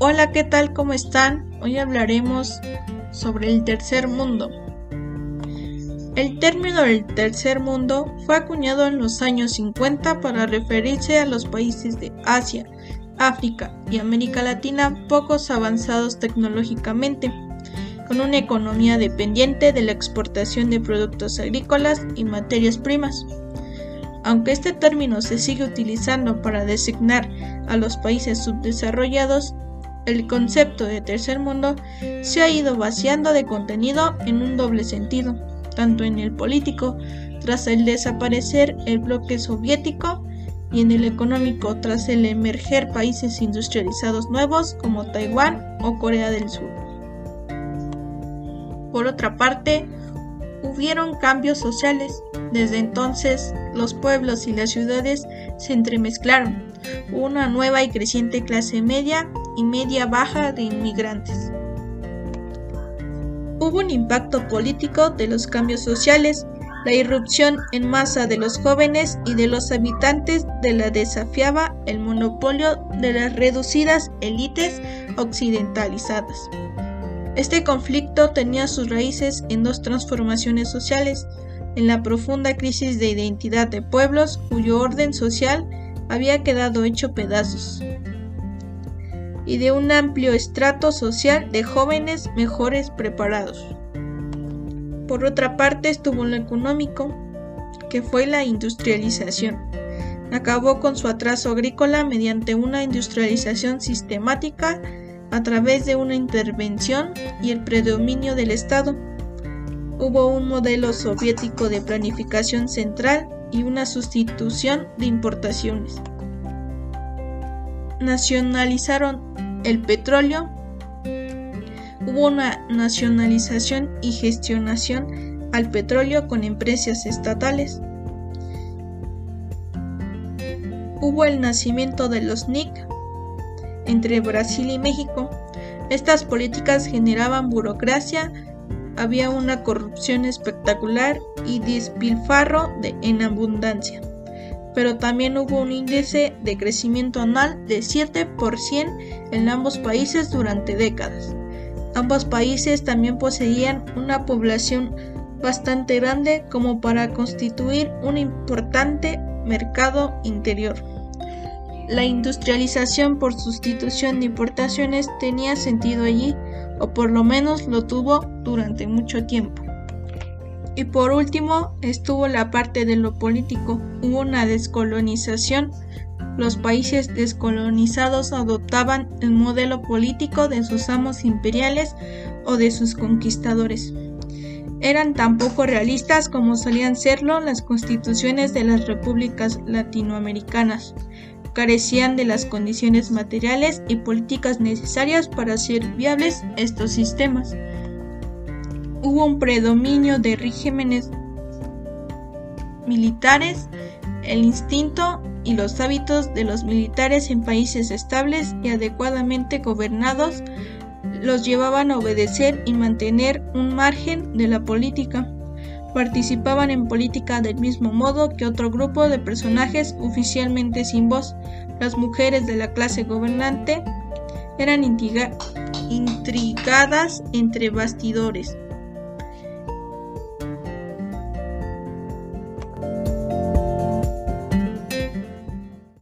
Hola, ¿qué tal? ¿Cómo están? Hoy hablaremos sobre el tercer mundo. El término del tercer mundo fue acuñado en los años 50 para referirse a los países de Asia, África y América Latina pocos avanzados tecnológicamente, con una economía dependiente de la exportación de productos agrícolas y materias primas. Aunque este término se sigue utilizando para designar a los países subdesarrollados, el concepto de tercer mundo se ha ido vaciando de contenido en un doble sentido, tanto en el político, tras el desaparecer el bloque soviético, y en el económico, tras el emerger países industrializados nuevos como Taiwán o Corea del Sur. Por otra parte, hubieron cambios sociales. Desde entonces, los pueblos y las ciudades se entremezclaron. Una nueva y creciente clase media y media baja de inmigrantes. Hubo un impacto político de los cambios sociales, la irrupción en masa de los jóvenes y de los habitantes de la desafiaba el monopolio de las reducidas élites occidentalizadas. Este conflicto tenía sus raíces en dos transformaciones sociales, en la profunda crisis de identidad de pueblos cuyo orden social había quedado hecho pedazos, y de un amplio estrato social de jóvenes mejores preparados. Por otra parte estuvo lo económico, que fue la industrialización. Acabó con su atraso agrícola mediante una industrialización sistemática a través de una intervención y el predominio del Estado. Hubo un modelo soviético de planificación central y una sustitución de importaciones nacionalizaron el petróleo, hubo una nacionalización y gestionación al petróleo con empresas estatales. Hubo el nacimiento de los NIC entre Brasil y México. Estas políticas generaban burocracia, había una corrupción espectacular y despilfarro de, en abundancia pero también hubo un índice de crecimiento anual de 7% en ambos países durante décadas. Ambos países también poseían una población bastante grande como para constituir un importante mercado interior. La industrialización por sustitución de importaciones tenía sentido allí, o por lo menos lo tuvo durante mucho tiempo. Y por último estuvo la parte de lo político. Hubo una descolonización. Los países descolonizados adoptaban el modelo político de sus amos imperiales o de sus conquistadores. Eran tan poco realistas como solían serlo las constituciones de las repúblicas latinoamericanas. Carecían de las condiciones materiales y políticas necesarias para hacer viables estos sistemas hubo un predominio de regímenes militares, el instinto y los hábitos de los militares en países estables y adecuadamente gobernados los llevaban a obedecer y mantener un margen de la política. Participaban en política del mismo modo que otro grupo de personajes oficialmente sin voz. Las mujeres de la clase gobernante eran intrigadas entre bastidores